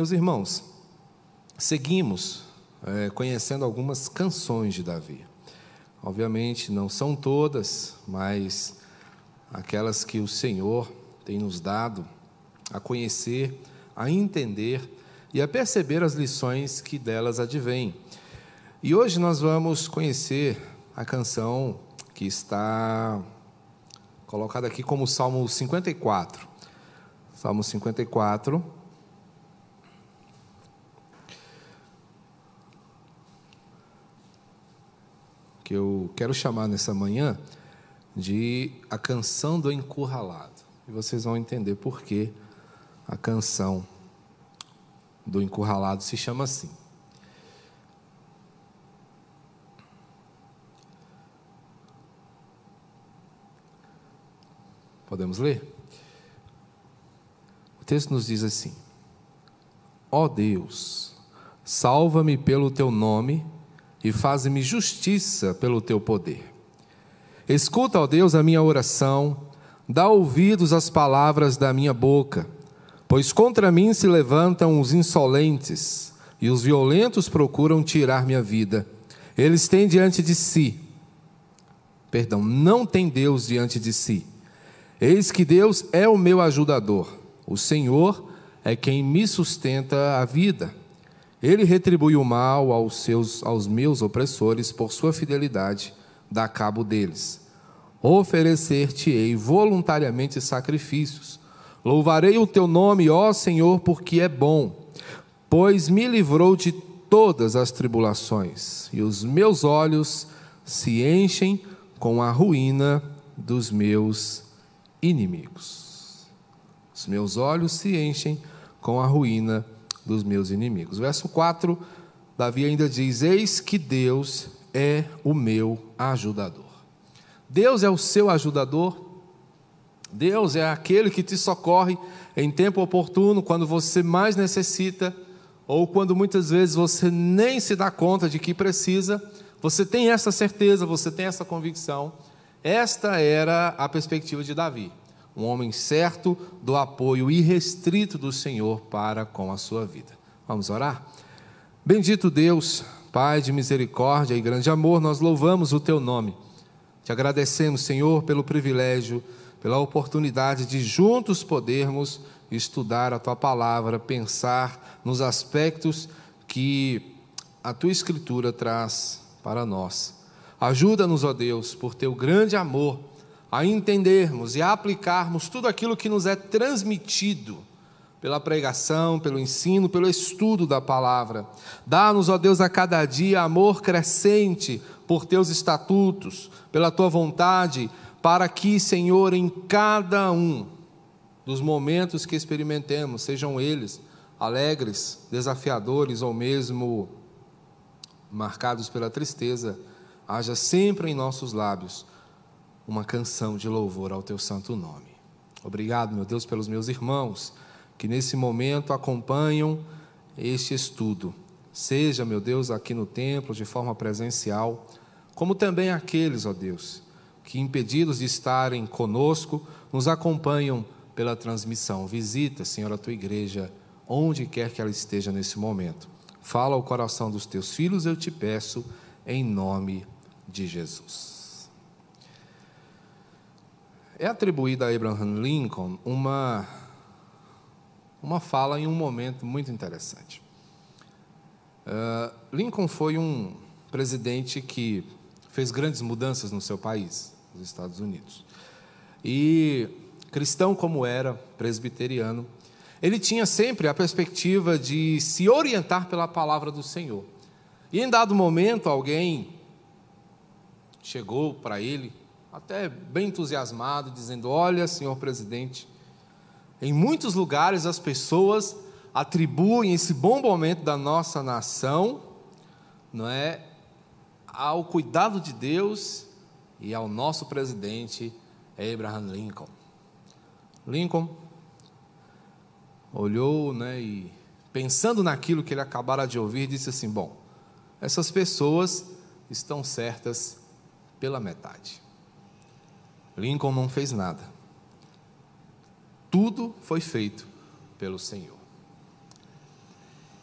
Meus irmãos, seguimos é, conhecendo algumas canções de Davi. Obviamente, não são todas, mas aquelas que o Senhor tem nos dado a conhecer, a entender e a perceber as lições que delas advêm. E hoje nós vamos conhecer a canção que está colocada aqui como Salmo 54. Salmo 54. Que eu quero chamar nessa manhã de a canção do encurralado. E vocês vão entender por que a canção do encurralado se chama assim. Podemos ler? O texto nos diz assim: Ó oh Deus, salva-me pelo teu nome e faz-me justiça pelo teu poder. Escuta, ó Deus, a minha oração, dá ouvidos às palavras da minha boca, pois contra mim se levantam os insolentes e os violentos procuram tirar minha vida. Eles têm diante de si, perdão, não tem Deus diante de si. Eis que Deus é o meu ajudador, o Senhor é quem me sustenta a vida. Ele retribui o mal aos, seus, aos meus opressores por sua fidelidade, dá cabo deles oferecer-te-ei voluntariamente sacrifícios. Louvarei o teu nome, ó Senhor, porque é bom, pois me livrou de todas as tribulações, e os meus olhos se enchem com a ruína dos meus inimigos. Os meus olhos se enchem com a ruína dos meus inimigos. Verso 4, Davi ainda diz: Eis que Deus é o meu ajudador. Deus é o seu ajudador. Deus é aquele que te socorre em tempo oportuno, quando você mais necessita, ou quando muitas vezes você nem se dá conta de que precisa. Você tem essa certeza, você tem essa convicção. Esta era a perspectiva de Davi, um homem certo do apoio irrestrito do Senhor para com a sua vida. Vamos orar? Bendito Deus, Pai de misericórdia e grande amor, nós louvamos o teu nome. Te agradecemos, Senhor, pelo privilégio, pela oportunidade de juntos podermos estudar a tua palavra, pensar nos aspectos que a tua escritura traz para nós. Ajuda-nos, ó Deus, por teu grande amor, a entendermos e a aplicarmos tudo aquilo que nos é transmitido pela pregação, pelo ensino, pelo estudo da palavra. Dá-nos, ó Deus, a cada dia amor crescente por teus estatutos, pela tua vontade, para que, Senhor, em cada um dos momentos que experimentemos, sejam eles alegres, desafiadores ou mesmo marcados pela tristeza, haja sempre em nossos lábios uma canção de louvor ao teu santo nome. Obrigado, meu Deus, pelos meus irmãos que nesse momento acompanham este estudo. Seja, meu Deus, aqui no templo de forma presencial, como também aqueles, ó Deus, que impedidos de estarem conosco, nos acompanham pela transmissão. Visita, Senhor, a tua igreja, onde quer que ela esteja nesse momento. Fala ao coração dos teus filhos, eu te peço, em nome de Jesus. É atribuída a Abraham Lincoln uma, uma fala em um momento muito interessante. Uh, Lincoln foi um presidente que fez grandes mudanças no seu país, nos Estados Unidos. E cristão como era, presbiteriano, ele tinha sempre a perspectiva de se orientar pela palavra do Senhor. E em dado momento, alguém chegou para ele, até bem entusiasmado, dizendo: Olha, senhor presidente, em muitos lugares as pessoas atribuem esse bom momento da nossa nação, não é, ao cuidado de Deus e ao nosso presidente Abraham Lincoln. Lincoln olhou, né, e pensando naquilo que ele acabara de ouvir, disse assim: Bom, essas pessoas estão certas pela metade. Lincoln não fez nada. Tudo foi feito pelo Senhor.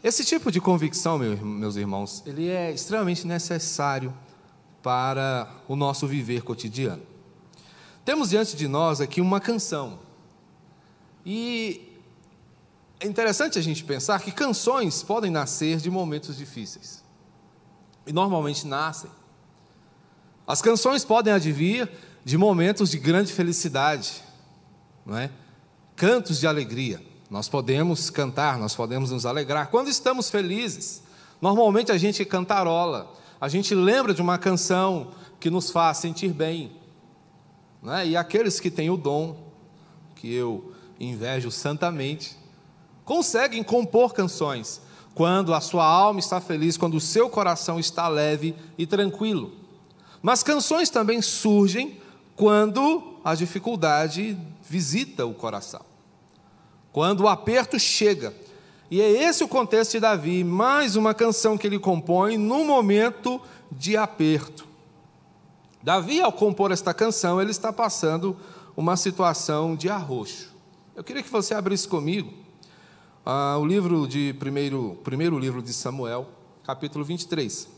Esse tipo de convicção, meus irmãos, ele é extremamente necessário para o nosso viver cotidiano. Temos diante de nós aqui uma canção. E é interessante a gente pensar que canções podem nascer de momentos difíceis. E normalmente nascem. As canções podem advir de momentos de grande felicidade, não é? Cantos de alegria. Nós podemos cantar, nós podemos nos alegrar. Quando estamos felizes, normalmente a gente cantarola, a gente lembra de uma canção que nos faz sentir bem. Né? E aqueles que têm o dom, que eu invejo santamente, conseguem compor canções quando a sua alma está feliz, quando o seu coração está leve e tranquilo. Mas canções também surgem quando a dificuldade visita o coração quando o aperto chega. E é esse o contexto de Davi, mais uma canção que ele compõe no momento de aperto. Davi, ao compor esta canção, ele está passando uma situação de arroxo. Eu queria que você abrisse comigo ah, o livro de primeiro, primeiro livro de Samuel, capítulo 23.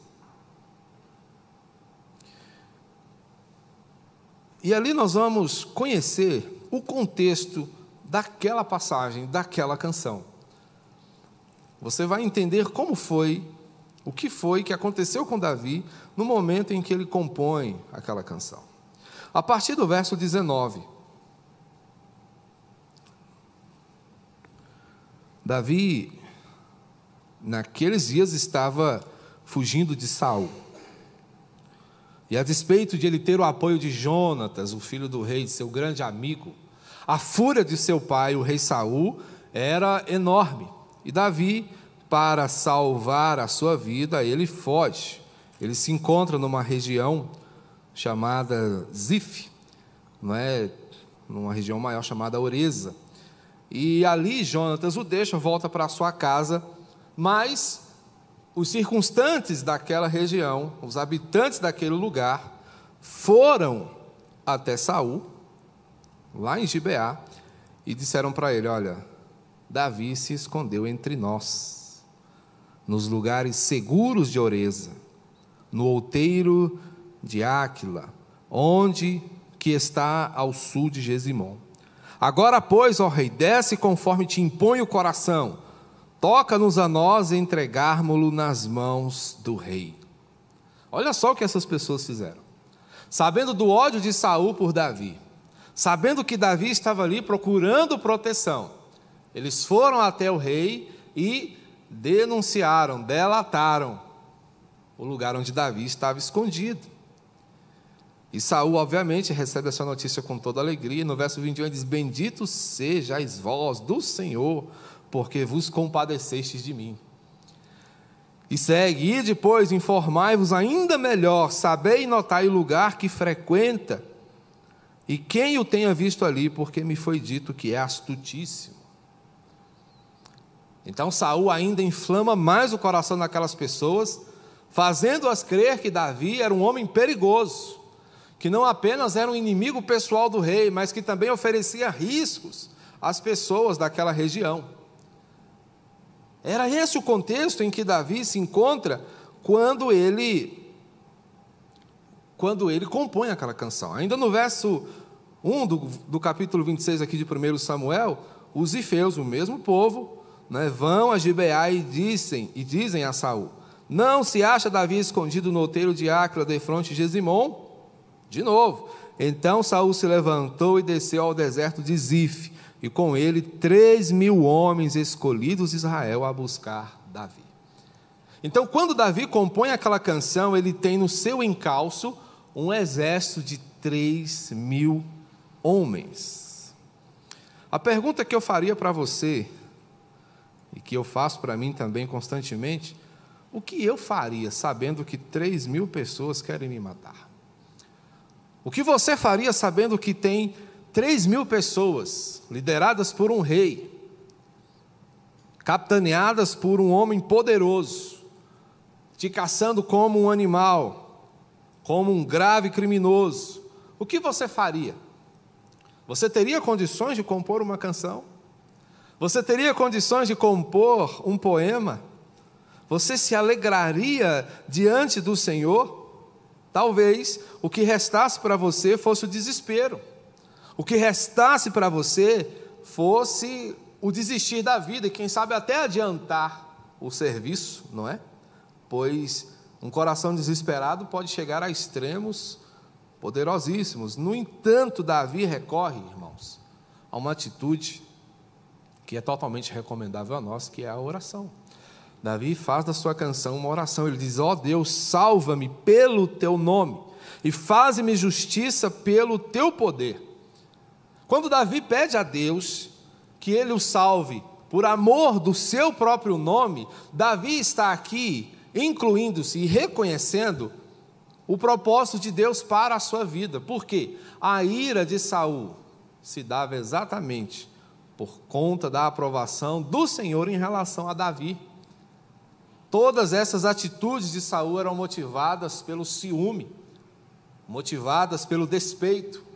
E ali nós vamos conhecer o contexto daquela passagem, daquela canção. Você vai entender como foi, o que foi que aconteceu com Davi no momento em que ele compõe aquela canção. A partir do verso 19. Davi, naqueles dias, estava fugindo de Saul. E a despeito de ele ter o apoio de Jonatas, o filho do rei, seu grande amigo, a fúria de seu pai, o rei Saul, era enorme. E Davi, para salvar a sua vida, ele foge. Ele se encontra numa região chamada Zif, não é? Numa região maior chamada Oreza. E ali Jonatas o deixa, volta para sua casa, mas os circunstantes daquela região, os habitantes daquele lugar, foram até Saul lá em Gibeá, e disseram para ele: Olha, Davi se escondeu entre nós, nos lugares seguros de Oreza, no outeiro de Áquila, onde que está ao sul de Gesimon. Agora, pois, ó rei, desce conforme te impõe o coração, toca-nos a nós entregarmos-lo nas mãos do rei. Olha só o que essas pessoas fizeram. Sabendo do ódio de Saul por Davi, sabendo que Davi estava ali procurando proteção, eles foram até o rei e denunciaram, delataram o lugar onde Davi estava escondido. E Saul, obviamente, recebe essa notícia com toda alegria. No verso 21 ele diz: Bendito sejais vós do Senhor, porque vos compadecestes de mim. E segue, e depois informai-vos ainda melhor, sabei e notai o lugar que frequenta, e quem o tenha visto ali, porque me foi dito que é astutíssimo. Então Saul ainda inflama mais o coração daquelas pessoas, fazendo-as crer que Davi era um homem perigoso, que não apenas era um inimigo pessoal do rei, mas que também oferecia riscos às pessoas daquela região. Era esse o contexto em que Davi se encontra quando ele quando ele compõe aquela canção. Ainda no verso 1 do, do capítulo 26 aqui de 1 Samuel, os ifeus, o mesmo povo, né, vão a Gibeá e dizem, e dizem a Saul: Não se acha Davi escondido no outeiro de Acra, de fronte de Gesimon? De novo. Então Saul se levantou e desceu ao deserto de Zif, e com ele três mil homens escolhidos de Israel a buscar Davi. Então, quando Davi compõe aquela canção, ele tem no seu encalço um exército de 3 mil homens. A pergunta que eu faria para você, e que eu faço para mim também constantemente, o que eu faria sabendo que 3 mil pessoas querem me matar? O que você faria sabendo que tem 3 mil pessoas lideradas por um rei, capitaneadas por um homem poderoso, te caçando como um animal, como um grave criminoso, o que você faria? Você teria condições de compor uma canção? Você teria condições de compor um poema? Você se alegraria diante do Senhor? Talvez o que restasse para você fosse o desespero. O que restasse para você fosse o desistir da vida e, quem sabe, até adiantar o serviço, não é? Pois um coração desesperado pode chegar a extremos poderosíssimos. No entanto, Davi recorre, irmãos, a uma atitude que é totalmente recomendável a nós, que é a oração. Davi faz da sua canção uma oração. Ele diz: Ó oh Deus, salva-me pelo teu nome e faze-me justiça pelo teu poder. Quando Davi pede a Deus que ele o salve por amor do seu próprio nome, Davi está aqui incluindo-se e reconhecendo o propósito de Deus para a sua vida. Por quê? A ira de Saul se dava exatamente por conta da aprovação do Senhor em relação a Davi. Todas essas atitudes de Saul eram motivadas pelo ciúme, motivadas pelo despeito,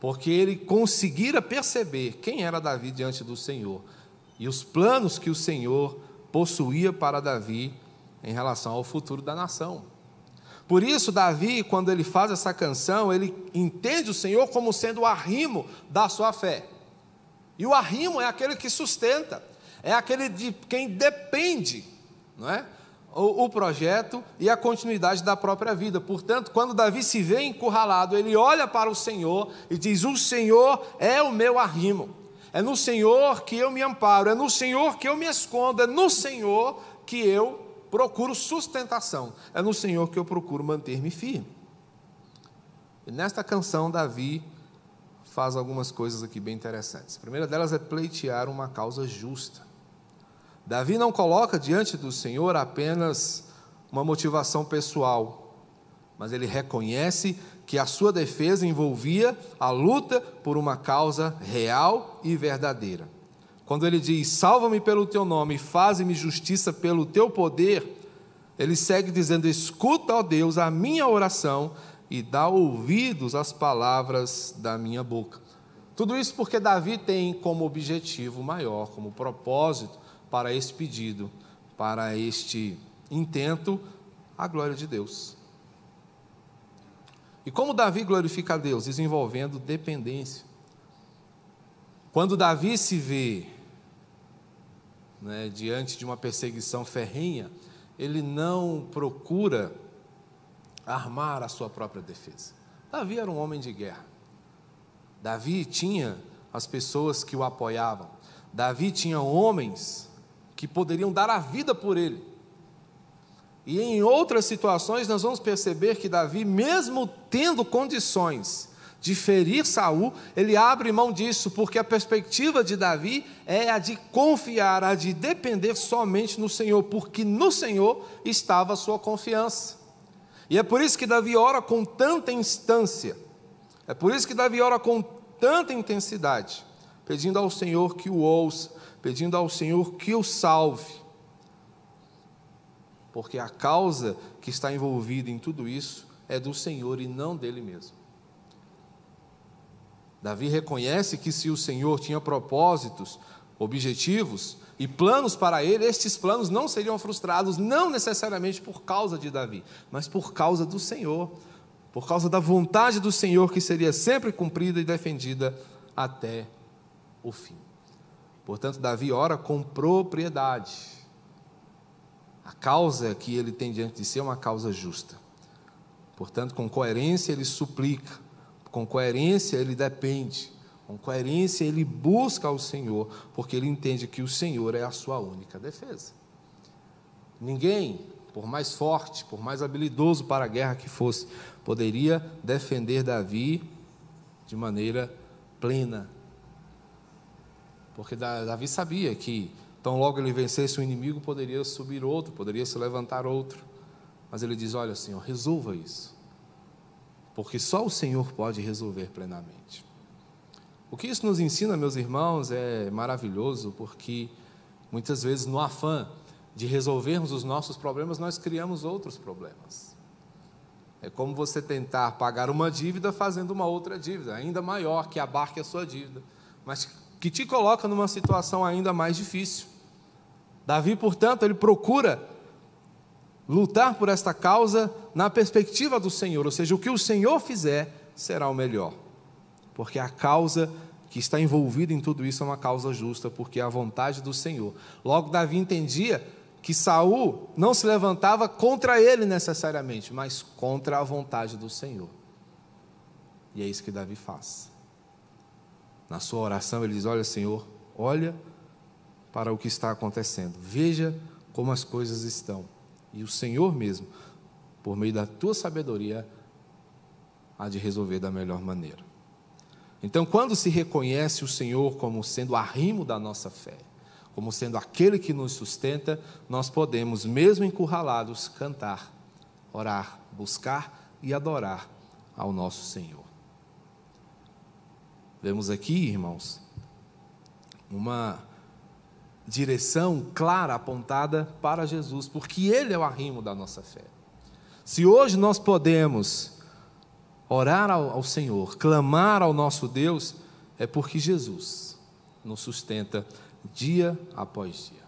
porque ele conseguira perceber quem era Davi diante do Senhor e os planos que o Senhor possuía para Davi em relação ao futuro da nação. Por isso, Davi, quando ele faz essa canção, ele entende o Senhor como sendo o arrimo da sua fé. E o arrimo é aquele que sustenta, é aquele de quem depende não é? O, o, projeto e a continuidade da própria vida. Portanto, quando Davi se vê encurralado, ele olha para o Senhor e diz: O Senhor é o meu arrimo, é no Senhor que eu me amparo, é no Senhor que eu me escondo, é no Senhor que eu procuro sustentação, é no Senhor que eu procuro manter-me firme. E nesta canção, Davi faz algumas coisas aqui bem interessantes. A primeira delas é pleitear uma causa justa. Davi não coloca diante do Senhor apenas uma motivação pessoal, mas ele reconhece que a sua defesa envolvia a luta por uma causa real e verdadeira. Quando ele diz: Salva-me pelo teu nome, faze-me justiça pelo teu poder, ele segue dizendo: Escuta, ó Deus, a minha oração e dá ouvidos às palavras da minha boca. Tudo isso porque Davi tem como objetivo maior, como propósito, para este pedido, para este intento, a glória de Deus. E como Davi glorifica a Deus? Desenvolvendo dependência. Quando Davi se vê né, diante de uma perseguição ferrenha, ele não procura armar a sua própria defesa. Davi era um homem de guerra. Davi tinha as pessoas que o apoiavam. Davi tinha homens que poderiam dar a vida por ele. E em outras situações nós vamos perceber que Davi, mesmo tendo condições de ferir Saul, ele abre mão disso, porque a perspectiva de Davi é a de confiar, a de depender somente no Senhor, porque no Senhor estava a sua confiança. E é por isso que Davi ora com tanta instância, é por isso que Davi ora com tanta intensidade, pedindo ao Senhor que o ouça, pedindo ao Senhor que o salve. Porque a causa que está envolvida em tudo isso é do Senhor e não dele mesmo. Davi reconhece que se o Senhor tinha propósitos, objetivos e planos para ele, estes planos não seriam frustrados, não necessariamente por causa de Davi, mas por causa do Senhor, por causa da vontade do Senhor que seria sempre cumprida e defendida até o fim. Portanto, Davi ora com propriedade. A causa que ele tem diante de si é uma causa justa. Portanto, com coerência ele suplica, com coerência ele depende, com coerência ele busca ao Senhor, porque ele entende que o Senhor é a sua única defesa. Ninguém, por mais forte, por mais habilidoso para a guerra que fosse, poderia defender Davi de maneira plena, porque Davi sabia que, tão logo ele vencesse o inimigo, poderia subir outro, poderia se levantar outro. Mas ele diz: Olha, Senhor, resolva isso. Porque só o Senhor pode resolver plenamente. O que isso nos ensina, meus irmãos, é maravilhoso, porque muitas vezes, no afã de resolvermos os nossos problemas, nós criamos outros problemas. É como você tentar pagar uma dívida fazendo uma outra dívida, ainda maior, que abarque a sua dívida. Mas que te coloca numa situação ainda mais difícil. Davi, portanto, ele procura lutar por esta causa na perspectiva do Senhor, ou seja, o que o Senhor fizer será o melhor, porque a causa que está envolvida em tudo isso é uma causa justa, porque é a vontade do Senhor. Logo, Davi entendia que Saul não se levantava contra ele necessariamente, mas contra a vontade do Senhor. E é isso que Davi faz. Na sua oração ele diz: Olha, Senhor, olha para o que está acontecendo, veja como as coisas estão. E o Senhor mesmo, por meio da tua sabedoria, há de resolver da melhor maneira. Então, quando se reconhece o Senhor como sendo o arrimo da nossa fé, como sendo aquele que nos sustenta, nós podemos, mesmo encurralados, cantar, orar, buscar e adorar ao nosso Senhor. Vemos aqui, irmãos, uma direção clara apontada para Jesus, porque Ele é o arrimo da nossa fé. Se hoje nós podemos orar ao, ao Senhor, clamar ao nosso Deus, é porque Jesus nos sustenta dia após dia.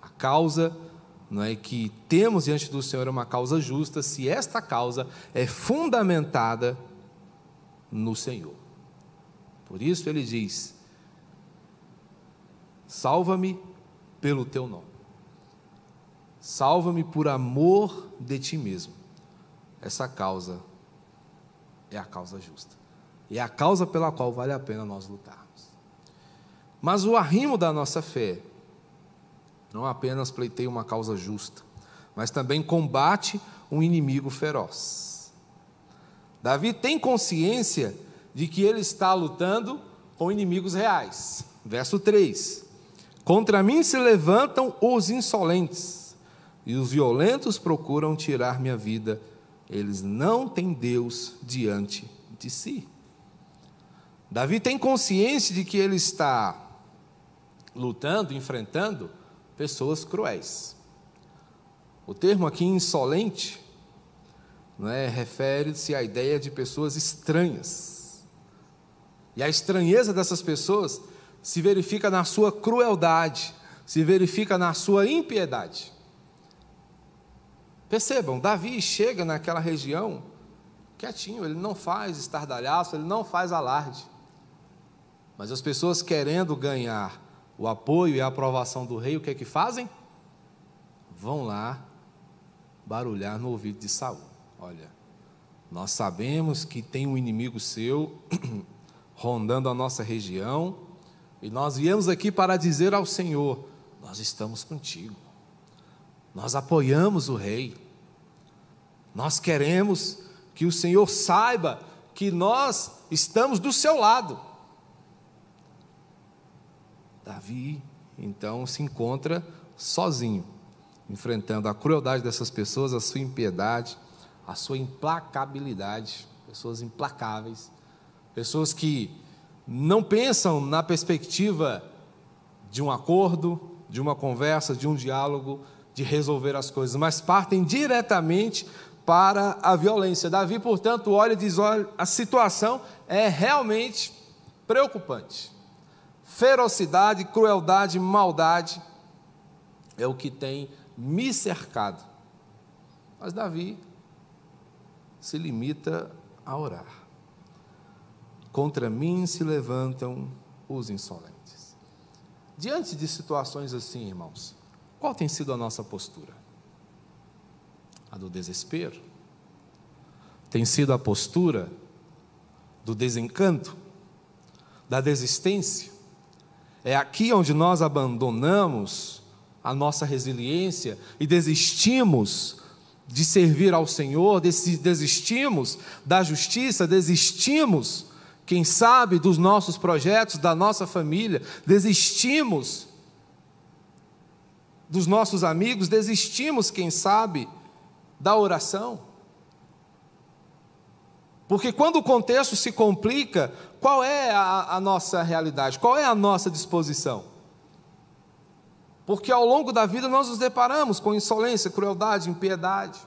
A causa não é que temos diante do Senhor é uma causa justa, se esta causa é fundamentada no Senhor. Por isso ele diz: Salva-me pelo teu nome. Salva-me por amor de ti mesmo. Essa causa é a causa justa. E é a causa pela qual vale a pena nós lutar. Mas o arrimo da nossa fé não apenas pleiteia uma causa justa, mas também combate um inimigo feroz. Davi tem consciência de que ele está lutando com inimigos reais. Verso 3: Contra mim se levantam os insolentes, e os violentos procuram tirar minha vida, eles não têm Deus diante de si. Davi tem consciência de que ele está lutando, enfrentando pessoas cruéis. O termo aqui insolente é, refere-se à ideia de pessoas estranhas. E a estranheza dessas pessoas se verifica na sua crueldade, se verifica na sua impiedade. Percebam, Davi chega naquela região quietinho, ele não faz estardalhaço, ele não faz alarde. Mas as pessoas querendo ganhar o apoio e a aprovação do rei, o que é que fazem? Vão lá barulhar no ouvido de Saul. Olha, nós sabemos que tem um inimigo seu rondando a nossa região, e nós viemos aqui para dizer ao Senhor: nós estamos contigo. Nós apoiamos o rei. Nós queremos que o Senhor saiba que nós estamos do seu lado. Davi, então, se encontra sozinho, enfrentando a crueldade dessas pessoas, a sua impiedade, a sua implacabilidade, pessoas implacáveis, pessoas que não pensam na perspectiva de um acordo, de uma conversa, de um diálogo, de resolver as coisas, mas partem diretamente para a violência. Davi, portanto, olha e diz: olha, a situação é realmente preocupante ferocidade, crueldade, maldade é o que tem me cercado. Mas Davi se limita a orar. Contra mim se levantam os insolentes. Diante de situações assim, irmãos, qual tem sido a nossa postura? A do desespero? Tem sido a postura do desencanto? Da desistência? É aqui onde nós abandonamos a nossa resiliência e desistimos de servir ao Senhor, desistimos da justiça, desistimos, quem sabe, dos nossos projetos, da nossa família, desistimos dos nossos amigos, desistimos, quem sabe, da oração. Porque quando o contexto se complica, qual é a, a, nossa realidade? Qual é a nossa disposição? Porque ao longo da vida nós nos deparamos com insolência, crueldade, impiedade.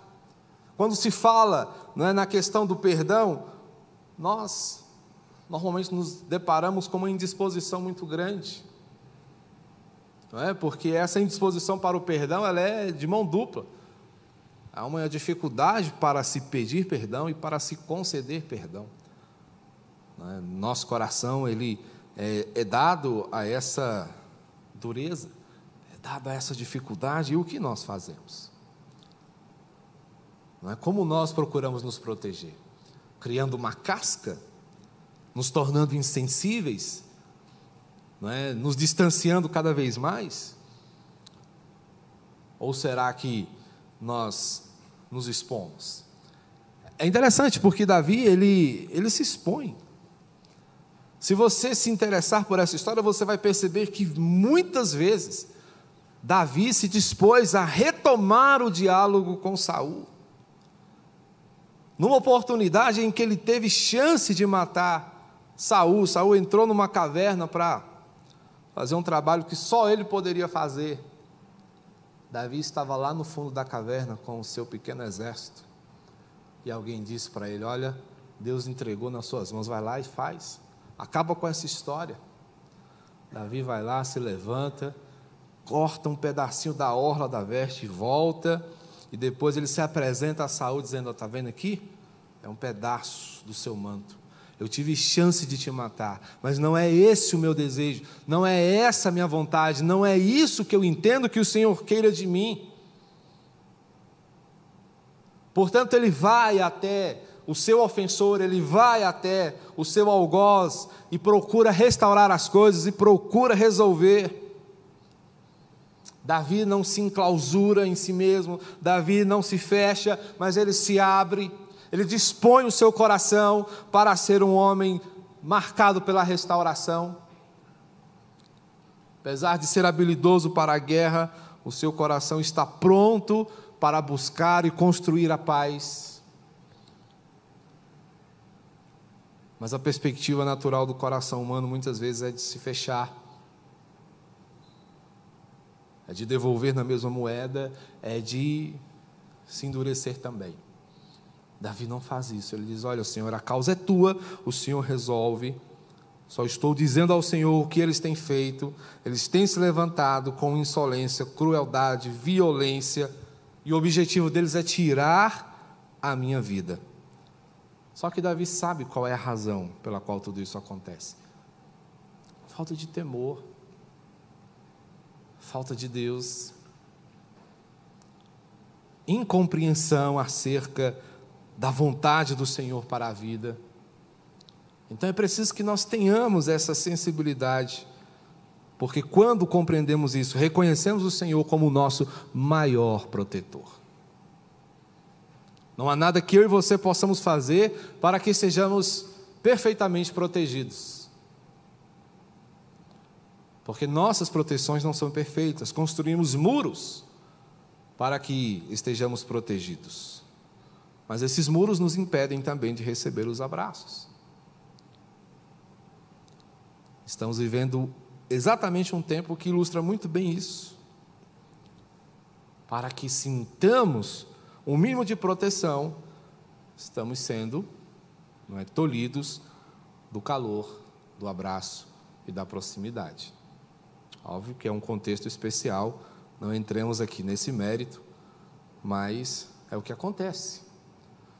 Quando se fala é, na questão do perdão, nós normalmente nos deparamos com uma indisposição muito grande. não é? Porque essa indisposição para o perdão ela é de mão dupla. Há uma dificuldade para se pedir perdão e para se conceder perdão. É? Nosso coração ele é, é dado a essa dureza, é dado a essa dificuldade e o que nós fazemos? Não é como nós procuramos nos proteger, criando uma casca, nos tornando insensíveis, não é? Nos distanciando cada vez mais? Ou será que nós nos expomos? É interessante porque Davi ele ele se expõe. Se você se interessar por essa história, você vai perceber que muitas vezes Davi se dispôs a retomar o diálogo com Saul. Numa oportunidade em que ele teve chance de matar Saul, Saul entrou numa caverna para fazer um trabalho que só ele poderia fazer. Davi estava lá no fundo da caverna com o seu pequeno exército. E alguém disse para ele: Olha, Deus entregou nas suas mãos, vai lá e faz. Acaba com essa história. Davi vai lá, se levanta, corta um pedacinho da orla da veste, volta, e depois ele se apresenta a Saul dizendo: Está vendo aqui? É um pedaço do seu manto. Eu tive chance de te matar, mas não é esse o meu desejo, não é essa a minha vontade, não é isso que eu entendo que o Senhor queira de mim. Portanto, ele vai até o seu ofensor, ele vai até o seu algoz e procura restaurar as coisas e procura resolver. Davi não se enclausura em si mesmo, Davi não se fecha, mas ele se abre, ele dispõe o seu coração para ser um homem marcado pela restauração. Apesar de ser habilidoso para a guerra, o seu coração está pronto para buscar e construir a paz. Mas a perspectiva natural do coração humano muitas vezes é de se fechar, é de devolver na mesma moeda, é de se endurecer também. Davi não faz isso, ele diz: Olha, Senhor, a causa é tua, o Senhor resolve. Só estou dizendo ao Senhor o que eles têm feito. Eles têm se levantado com insolência, crueldade, violência, e o objetivo deles é tirar a minha vida. Só que Davi sabe qual é a razão pela qual tudo isso acontece: falta de temor, falta de Deus, incompreensão acerca da vontade do Senhor para a vida. Então é preciso que nós tenhamos essa sensibilidade, porque quando compreendemos isso, reconhecemos o Senhor como o nosso maior protetor. Não há nada que eu e você possamos fazer para que sejamos perfeitamente protegidos. Porque nossas proteções não são perfeitas, construímos muros para que estejamos protegidos. Mas esses muros nos impedem também de receber os abraços. Estamos vivendo exatamente um tempo que ilustra muito bem isso. Para que sintamos o mínimo de proteção, estamos sendo não é, tolhidos do calor, do abraço e da proximidade. Óbvio que é um contexto especial, não entremos aqui nesse mérito, mas é o que acontece.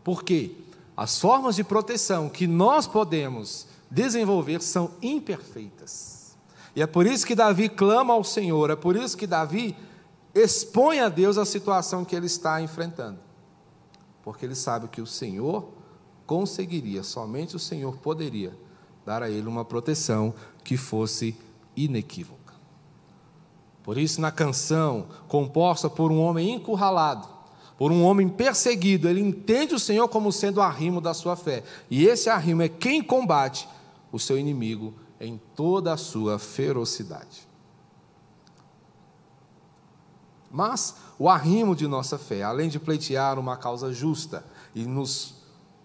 Por quê? As formas de proteção que nós podemos desenvolver são imperfeitas. E é por isso que Davi clama ao Senhor, é por isso que Davi expõe a Deus a situação que ele está enfrentando. Porque ele sabe que o Senhor conseguiria, somente o Senhor poderia dar a ele uma proteção que fosse inequívoca. Por isso, na canção composta por um homem encurralado, por um homem perseguido, ele entende o Senhor como sendo o arrimo da sua fé. E esse arrimo é quem combate o seu inimigo em toda a sua ferocidade. Mas o arrimo de nossa fé, além de pleitear uma causa justa e, nos,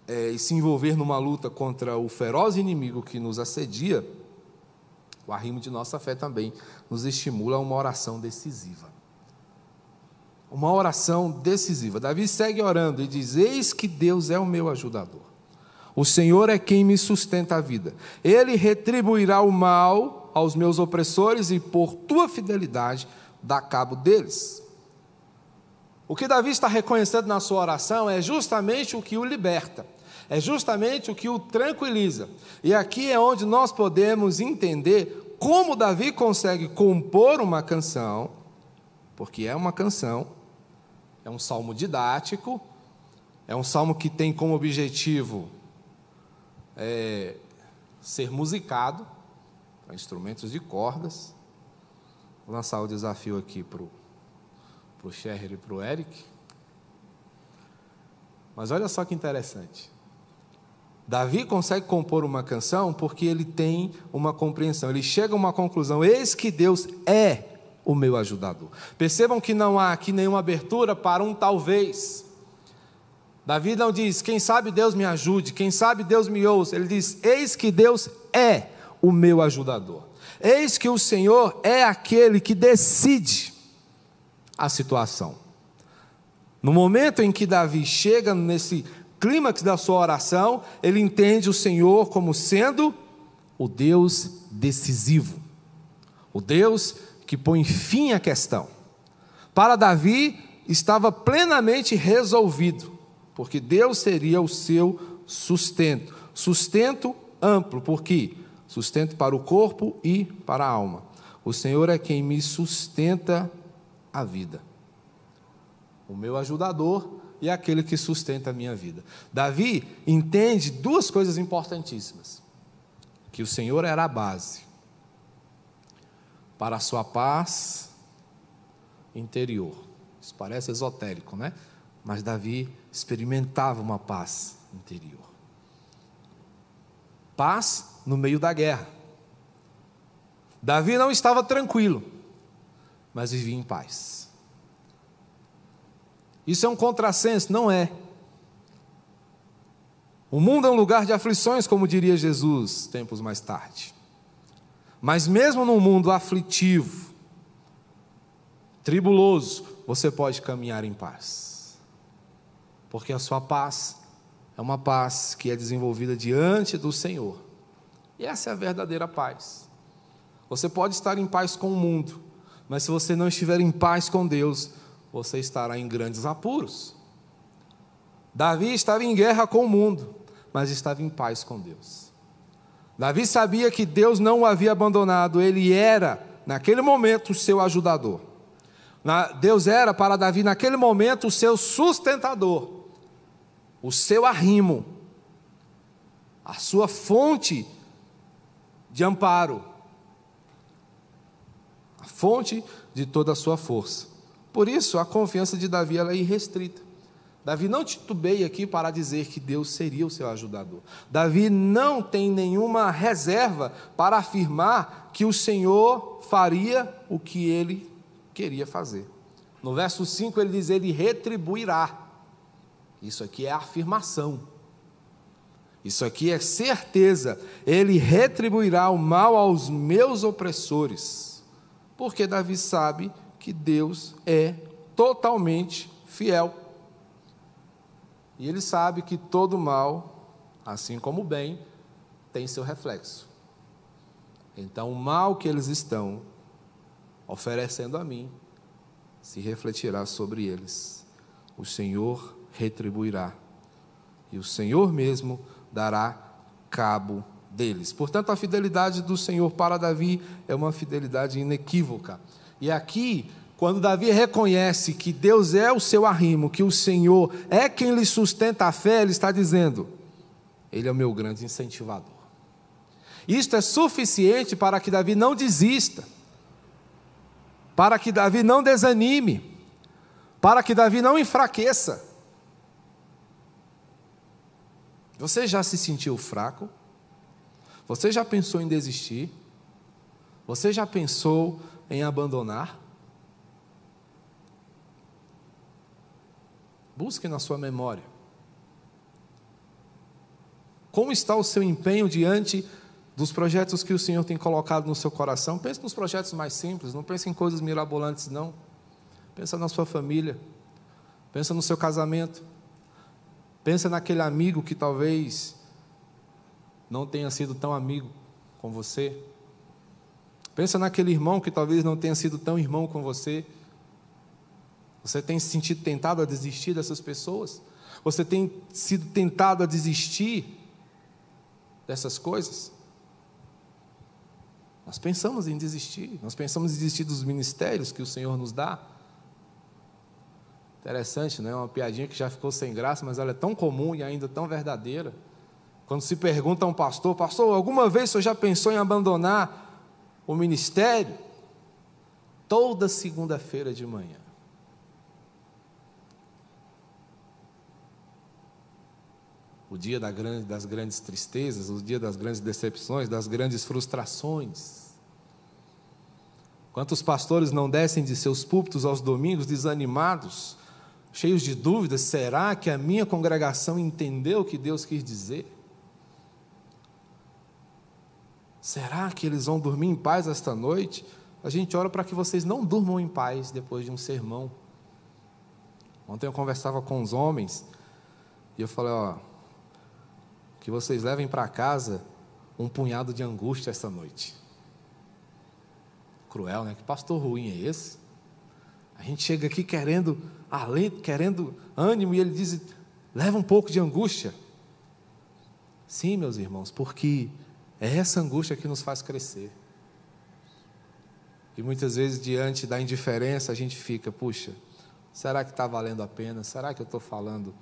é, e se envolver numa luta contra o feroz inimigo que nos assedia, o arrimo de nossa fé também nos estimula a uma oração decisiva. Uma oração decisiva. Davi segue orando e diz: Eis que Deus é o meu ajudador. O Senhor é quem me sustenta a vida. Ele retribuirá o mal aos meus opressores e por tua fidelidade dá cabo deles. O que Davi está reconhecendo na sua oração é justamente o que o liberta, é justamente o que o tranquiliza. E aqui é onde nós podemos entender como Davi consegue compor uma canção, porque é uma canção, é um salmo didático, é um salmo que tem como objetivo é, ser musicado para instrumentos de cordas. Vou lançar o desafio aqui para o Sherry e para o Eric. Mas olha só que interessante. Davi consegue compor uma canção porque ele tem uma compreensão, ele chega a uma conclusão: eis que Deus é o meu ajudador. Percebam que não há aqui nenhuma abertura para um talvez. Davi não diz, quem sabe Deus me ajude, quem sabe Deus me ouça. Ele diz, eis que Deus é o meu ajudador. Eis que o Senhor é aquele que decide a situação. No momento em que Davi chega nesse clímax da sua oração, ele entende o Senhor como sendo o Deus decisivo, o Deus que põe fim à questão. Para Davi, estava plenamente resolvido porque Deus seria o seu sustento. Sustento amplo, porque sustento para o corpo e para a alma. O Senhor é quem me sustenta a vida. O meu ajudador e aquele que sustenta a minha vida. Davi entende duas coisas importantíssimas: que o Senhor era a base para a sua paz interior. Isso parece esotérico, né? Mas Davi experimentava uma paz interior. Paz no meio da guerra. Davi não estava tranquilo, mas vivia em paz. Isso é um contrassenso? Não é. O mundo é um lugar de aflições, como diria Jesus tempos mais tarde. Mas mesmo num mundo aflitivo, tribuloso, você pode caminhar em paz porque a sua paz é uma paz que é desenvolvida diante do Senhor. E essa é a verdadeira paz. Você pode estar em paz com o mundo, mas se você não estiver em paz com Deus, você estará em grandes apuros. Davi estava em guerra com o mundo, mas estava em paz com Deus. Davi sabia que Deus não o havia abandonado, ele era, naquele momento, o seu ajudador. Deus era para Davi, naquele momento, o seu sustentador o seu arrimo, a sua fonte de amparo, a fonte de toda a sua força. Por isso, a confiança de Davi é irrestrita. Davi não titubeia aqui para dizer que Deus seria o seu ajudador. Davi não tem nenhuma reserva para afirmar que o Senhor faria o que ele queria fazer. No verso 5 ele diz: Ele retribuirá. Isso aqui é afirmação. Isso aqui é certeza. Ele retribuirá o mal aos meus opressores. Porque Davi sabe que Deus é totalmente fiel. E ele sabe que todo mal, assim como o bem, tem seu reflexo. Então, o mal que eles estão oferecendo a mim se refletirá sobre eles. O Senhor retribuirá. E o Senhor mesmo dará cabo deles. Portanto, a fidelidade do Senhor para Davi é uma fidelidade inequívoca. E aqui, quando Davi reconhece que Deus é o seu arrimo, que o Senhor é quem lhe sustenta a fé, ele está dizendo: Ele é o meu grande incentivador. Isto é suficiente para que Davi não desista, para que Davi não desanime, para que Davi não enfraqueça. Você já se sentiu fraco? Você já pensou em desistir? Você já pensou em abandonar? Busque na sua memória. Como está o seu empenho diante dos projetos que o Senhor tem colocado no seu coração? Pense nos projetos mais simples, não pense em coisas mirabolantes, não. Pensa na sua família, pensa no seu casamento, Pensa naquele amigo que talvez não tenha sido tão amigo com você. Pensa naquele irmão que talvez não tenha sido tão irmão com você. Você tem se sentido tentado a desistir dessas pessoas? Você tem sido tentado a desistir dessas coisas? Nós pensamos em desistir, nós pensamos em desistir dos ministérios que o Senhor nos dá. Interessante, não é? Uma piadinha que já ficou sem graça, mas ela é tão comum e ainda tão verdadeira. Quando se pergunta a um pastor, pastor, alguma vez o senhor já pensou em abandonar o ministério? Toda segunda-feira de manhã. O dia das grandes tristezas, o dia das grandes decepções, das grandes frustrações. Quantos pastores não descem de seus púlpitos aos domingos desanimados, cheios de dúvidas: será que a minha congregação entendeu o que Deus quis dizer? Será que eles vão dormir em paz esta noite? A gente ora para que vocês não durmam em paz depois de um sermão. Ontem eu conversava com os homens e eu falei: ó, que vocês levem para casa um punhado de angústia esta noite. Cruel, né? Que pastor ruim é esse? A gente chega aqui querendo alento, querendo ânimo, e ele diz: leva um pouco de angústia. Sim, meus irmãos, porque é essa angústia que nos faz crescer. E muitas vezes, diante da indiferença, a gente fica: puxa, será que está valendo a pena? Será que eu estou falando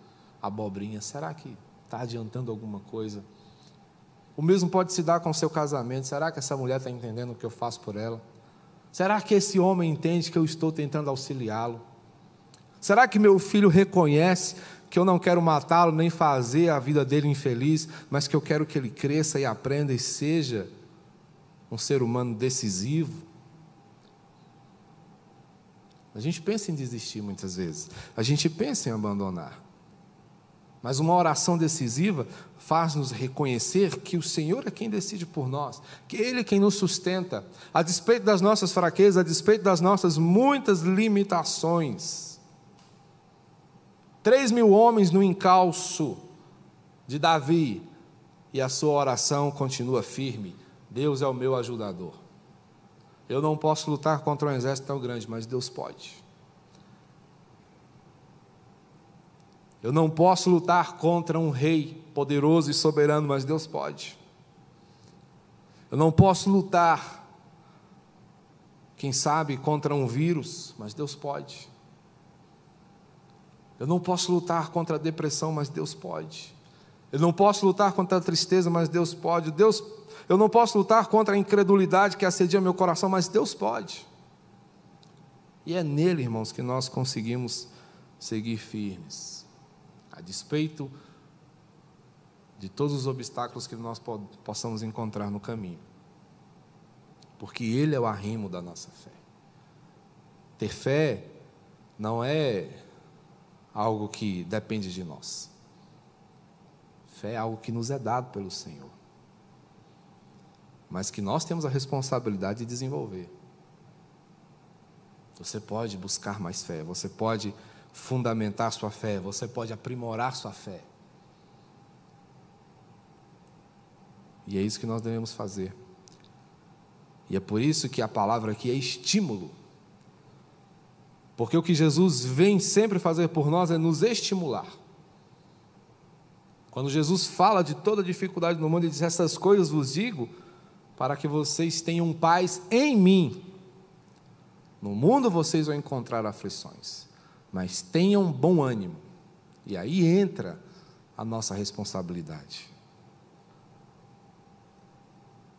abobrinha? Será que está adiantando alguma coisa? O mesmo pode se dar com o seu casamento. Será que essa mulher está entendendo o que eu faço por ela? Será que esse homem entende que eu estou tentando auxiliá-lo? Será que meu filho reconhece que eu não quero matá-lo nem fazer a vida dele infeliz, mas que eu quero que ele cresça e aprenda e seja um ser humano decisivo? A gente pensa em desistir muitas vezes, a gente pensa em abandonar. Mas uma oração decisiva faz-nos reconhecer que o Senhor é quem decide por nós, que Ele é quem nos sustenta, a despeito das nossas fraquezas, a despeito das nossas muitas limitações. Três mil homens no encalço de Davi, e a sua oração continua firme: Deus é o meu ajudador. Eu não posso lutar contra um exército tão grande, mas Deus pode. Eu não posso lutar contra um rei poderoso e soberano, mas Deus pode. Eu não posso lutar, quem sabe, contra um vírus, mas Deus pode. Eu não posso lutar contra a depressão, mas Deus pode. Eu não posso lutar contra a tristeza, mas Deus pode. Deus, eu não posso lutar contra a incredulidade que assedia meu coração, mas Deus pode. E é nele, irmãos, que nós conseguimos seguir firmes despeito de todos os obstáculos que nós possamos encontrar no caminho. Porque Ele é o arrimo da nossa fé. Ter fé não é algo que depende de nós. Fé é algo que nos é dado pelo Senhor. Mas que nós temos a responsabilidade de desenvolver. Você pode buscar mais fé, você pode fundamentar sua fé, você pode aprimorar sua fé. E é isso que nós devemos fazer. E é por isso que a palavra aqui é estímulo. Porque o que Jesus vem sempre fazer por nós é nos estimular. Quando Jesus fala de toda dificuldade no mundo, ele diz: Essas coisas vos digo para que vocês tenham paz em mim. No mundo vocês vão encontrar aflições mas tenham bom ânimo. E aí entra a nossa responsabilidade.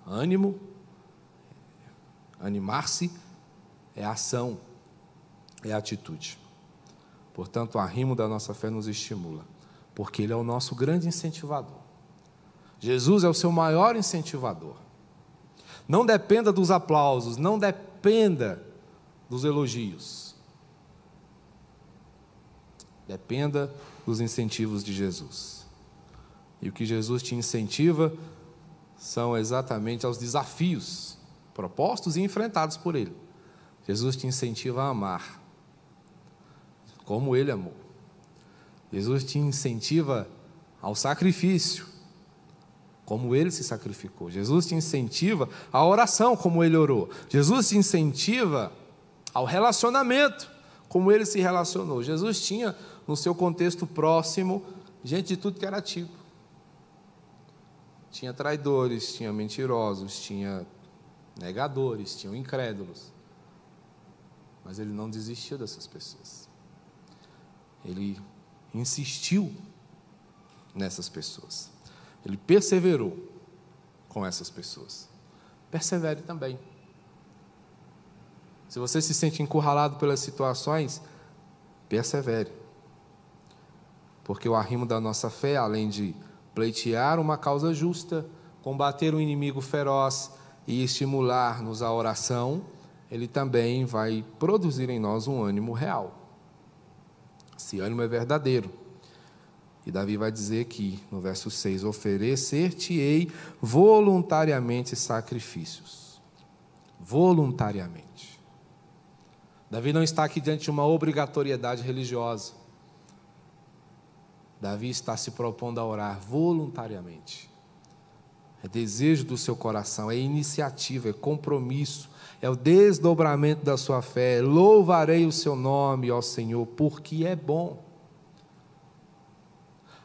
Ânimo, animar-se é ação, é atitude. Portanto, o arrimo da nossa fé nos estimula, porque Ele é o nosso grande incentivador. Jesus é o seu maior incentivador. Não dependa dos aplausos, não dependa dos elogios Dependa dos incentivos de Jesus. E o que Jesus te incentiva são exatamente aos desafios propostos e enfrentados por Ele. Jesus te incentiva a amar, como Ele amou. Jesus te incentiva ao sacrifício, como ele se sacrificou. Jesus te incentiva à oração, como ele orou. Jesus te incentiva ao relacionamento, como ele se relacionou. Jesus tinha, no seu contexto próximo, gente de tudo que era tipo. Tinha traidores, tinha mentirosos, tinha negadores, tinha incrédulos. Mas ele não desistiu dessas pessoas. Ele insistiu nessas pessoas. Ele perseverou com essas pessoas. Persevere também. Se você se sente encurralado pelas situações, persevere. Porque o arrimo da nossa fé, além de pleitear uma causa justa, combater um inimigo feroz e estimular-nos à oração, ele também vai produzir em nós um ânimo real. Esse ânimo é verdadeiro. E Davi vai dizer aqui, no verso 6: Oferecer-te-ei voluntariamente sacrifícios. Voluntariamente. Davi não está aqui diante de uma obrigatoriedade religiosa. Davi está se propondo a orar voluntariamente. É desejo do seu coração, é iniciativa, é compromisso, é o desdobramento da sua fé. Louvarei o seu nome, ó Senhor, porque é bom.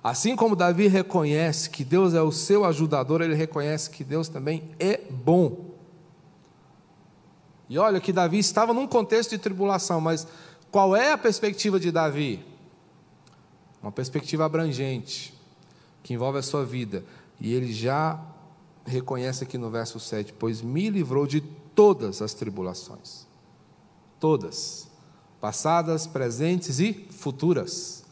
Assim como Davi reconhece que Deus é o seu ajudador, ele reconhece que Deus também é bom. E olha que Davi estava num contexto de tribulação, mas qual é a perspectiva de Davi? Uma perspectiva abrangente, que envolve a sua vida. E ele já reconhece aqui no verso 7: Pois me livrou de todas as tribulações. Todas. Passadas, presentes e futuras.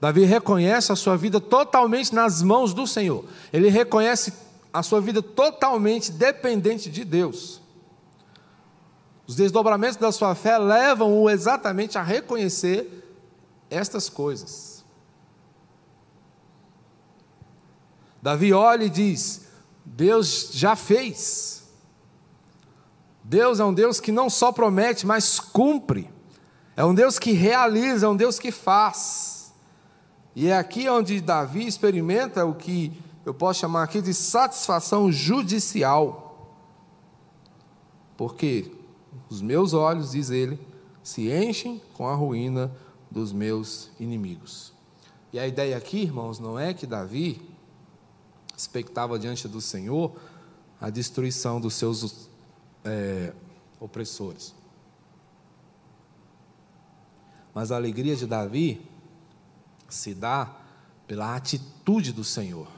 Davi reconhece a sua vida totalmente nas mãos do Senhor. Ele reconhece a sua vida totalmente dependente de Deus. Os desdobramentos da sua fé levam-o exatamente a reconhecer estas coisas. Davi olha e diz: Deus já fez. Deus é um Deus que não só promete, mas cumpre. É um Deus que realiza, é um Deus que faz. E é aqui onde Davi experimenta o que eu posso chamar aqui de satisfação judicial. Porque os meus olhos, diz ele, se enchem com a ruína dos meus inimigos. E a ideia aqui, irmãos, não é que Davi expectava diante do Senhor a destruição dos seus é, opressores. Mas a alegria de Davi se dá pela atitude do Senhor,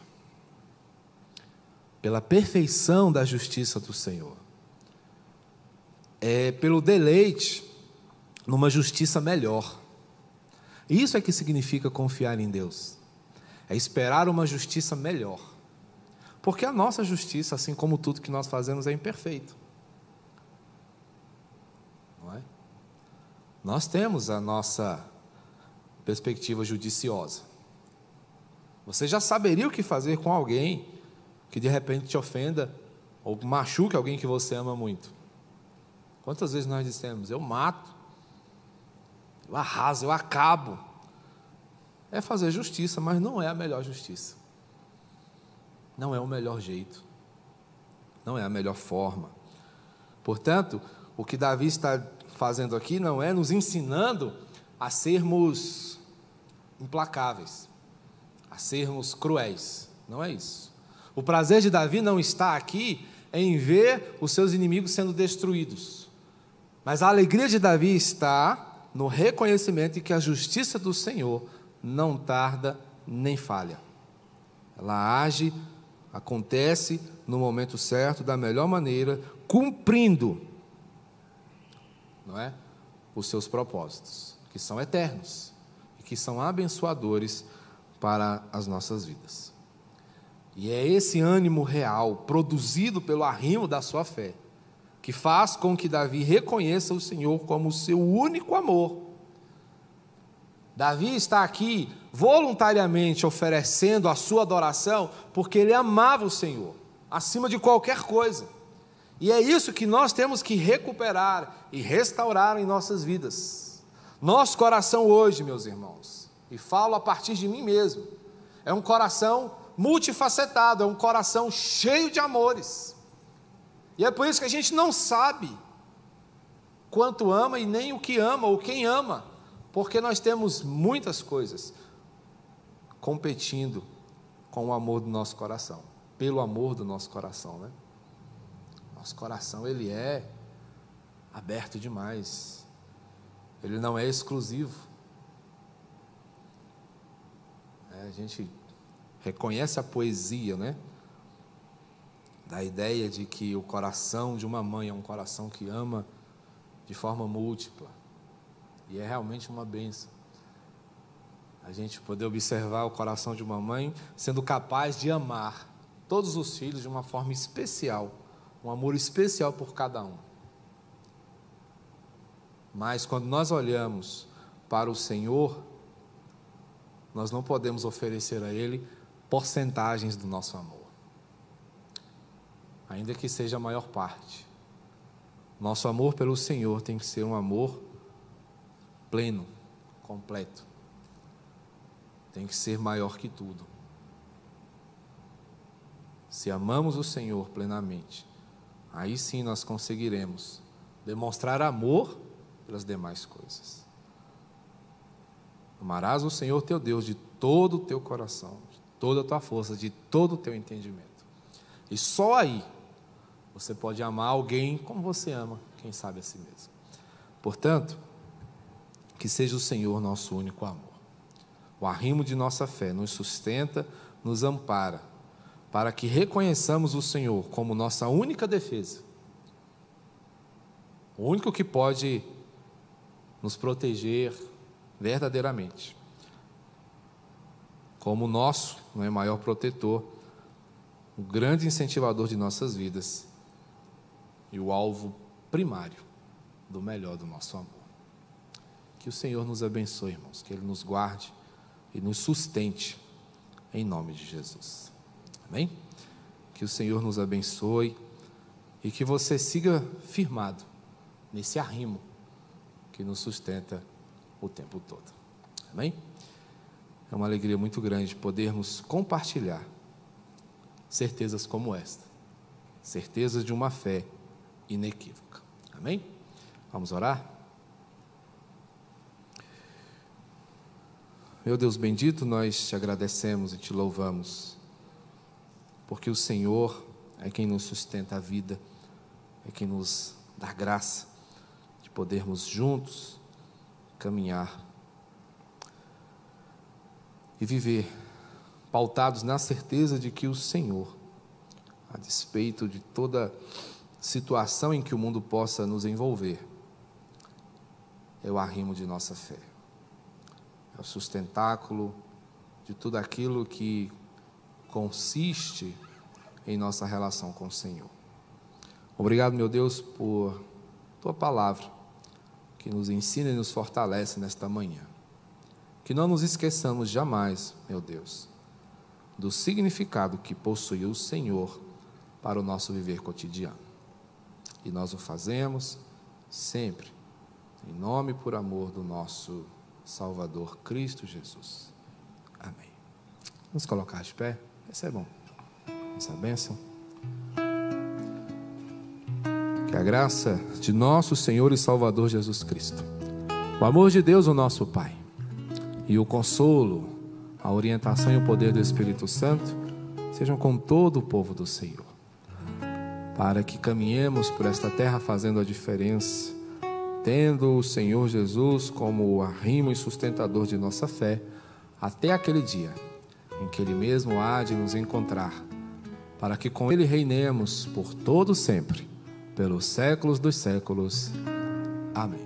pela perfeição da justiça do Senhor, é pelo deleite numa justiça melhor. Isso é que significa confiar em Deus, é esperar uma justiça melhor. Porque a nossa justiça, assim como tudo que nós fazemos, é imperfeito. Não é? Nós temos a nossa perspectiva judiciosa. Você já saberia o que fazer com alguém que de repente te ofenda ou machuque alguém que você ama muito. Quantas vezes nós dissemos, eu mato, eu arraso, eu acabo. É fazer justiça, mas não é a melhor justiça. Não é o melhor jeito. Não é a melhor forma. Portanto, o que Davi está fazendo aqui não é nos ensinando a sermos implacáveis, a sermos cruéis. Não é isso. O prazer de Davi não está aqui em ver os seus inimigos sendo destruídos. Mas a alegria de Davi está no reconhecimento de que a justiça do Senhor não tarda nem falha. Ela age, acontece no momento certo, da melhor maneira, cumprindo não é? os seus propósitos, que são eternos que são abençoadores para as nossas vidas. E é esse ânimo real, produzido pelo arrimo da sua fé, que faz com que Davi reconheça o Senhor como seu único amor. Davi está aqui voluntariamente oferecendo a sua adoração porque ele amava o Senhor, acima de qualquer coisa. E é isso que nós temos que recuperar e restaurar em nossas vidas. Nosso coração hoje, meus irmãos, e falo a partir de mim mesmo, é um coração multifacetado, é um coração cheio de amores. E é por isso que a gente não sabe quanto ama e nem o que ama ou quem ama, porque nós temos muitas coisas competindo com o amor do nosso coração, pelo amor do nosso coração, né? Nosso coração ele é aberto demais. Ele não é exclusivo. É, a gente reconhece a poesia, né? Da ideia de que o coração de uma mãe é um coração que ama de forma múltipla. E é realmente uma benção. A gente poder observar o coração de uma mãe sendo capaz de amar todos os filhos de uma forma especial, um amor especial por cada um. Mas quando nós olhamos para o Senhor, nós não podemos oferecer a Ele porcentagens do nosso amor, ainda que seja a maior parte. Nosso amor pelo Senhor tem que ser um amor pleno, completo. Tem que ser maior que tudo. Se amamos o Senhor plenamente, aí sim nós conseguiremos demonstrar amor pelas demais coisas. Amarás o Senhor teu Deus de todo o teu coração, de toda a tua força, de todo o teu entendimento. E só aí você pode amar alguém como você ama, quem sabe a si mesmo. Portanto, que seja o Senhor nosso único amor. O arrimo de nossa fé nos sustenta, nos ampara, para que reconheçamos o Senhor como nossa única defesa. O único que pode nos proteger verdadeiramente. Como nosso não é maior protetor, o grande incentivador de nossas vidas e o alvo primário do melhor do nosso amor. Que o Senhor nos abençoe, irmãos, que Ele nos guarde e nos sustente, em nome de Jesus. Amém? Que o Senhor nos abençoe e que você siga firmado nesse arrimo que nos sustenta o tempo todo. Amém? É uma alegria muito grande podermos compartilhar certezas como esta, certezas de uma fé inequívoca. Amém? Vamos orar? Meu Deus bendito, nós te agradecemos e te louvamos, porque o Senhor é quem nos sustenta a vida, é quem nos dá graça podermos juntos caminhar e viver pautados na certeza de que o Senhor, a despeito de toda situação em que o mundo possa nos envolver, é o arrimo de nossa fé, é o sustentáculo de tudo aquilo que consiste em nossa relação com o Senhor. Obrigado, meu Deus, por tua palavra que nos ensina e nos fortalece nesta manhã. Que não nos esqueçamos jamais, meu Deus, do significado que possui o Senhor para o nosso viver cotidiano. E nós o fazemos sempre, em nome e por amor do nosso Salvador Cristo Jesus. Amém. Vamos colocar de pé? Recebam essa bênção. Que a graça de nosso Senhor e Salvador Jesus Cristo, o amor de Deus, o nosso Pai, e o consolo, a orientação e o poder do Espírito Santo sejam com todo o povo do Senhor, para que caminhemos por esta terra fazendo a diferença, tendo o Senhor Jesus como o arrimo e sustentador de nossa fé, até aquele dia em que Ele mesmo há de nos encontrar, para que com Ele reinemos por todo sempre pelos séculos dos séculos. Amém.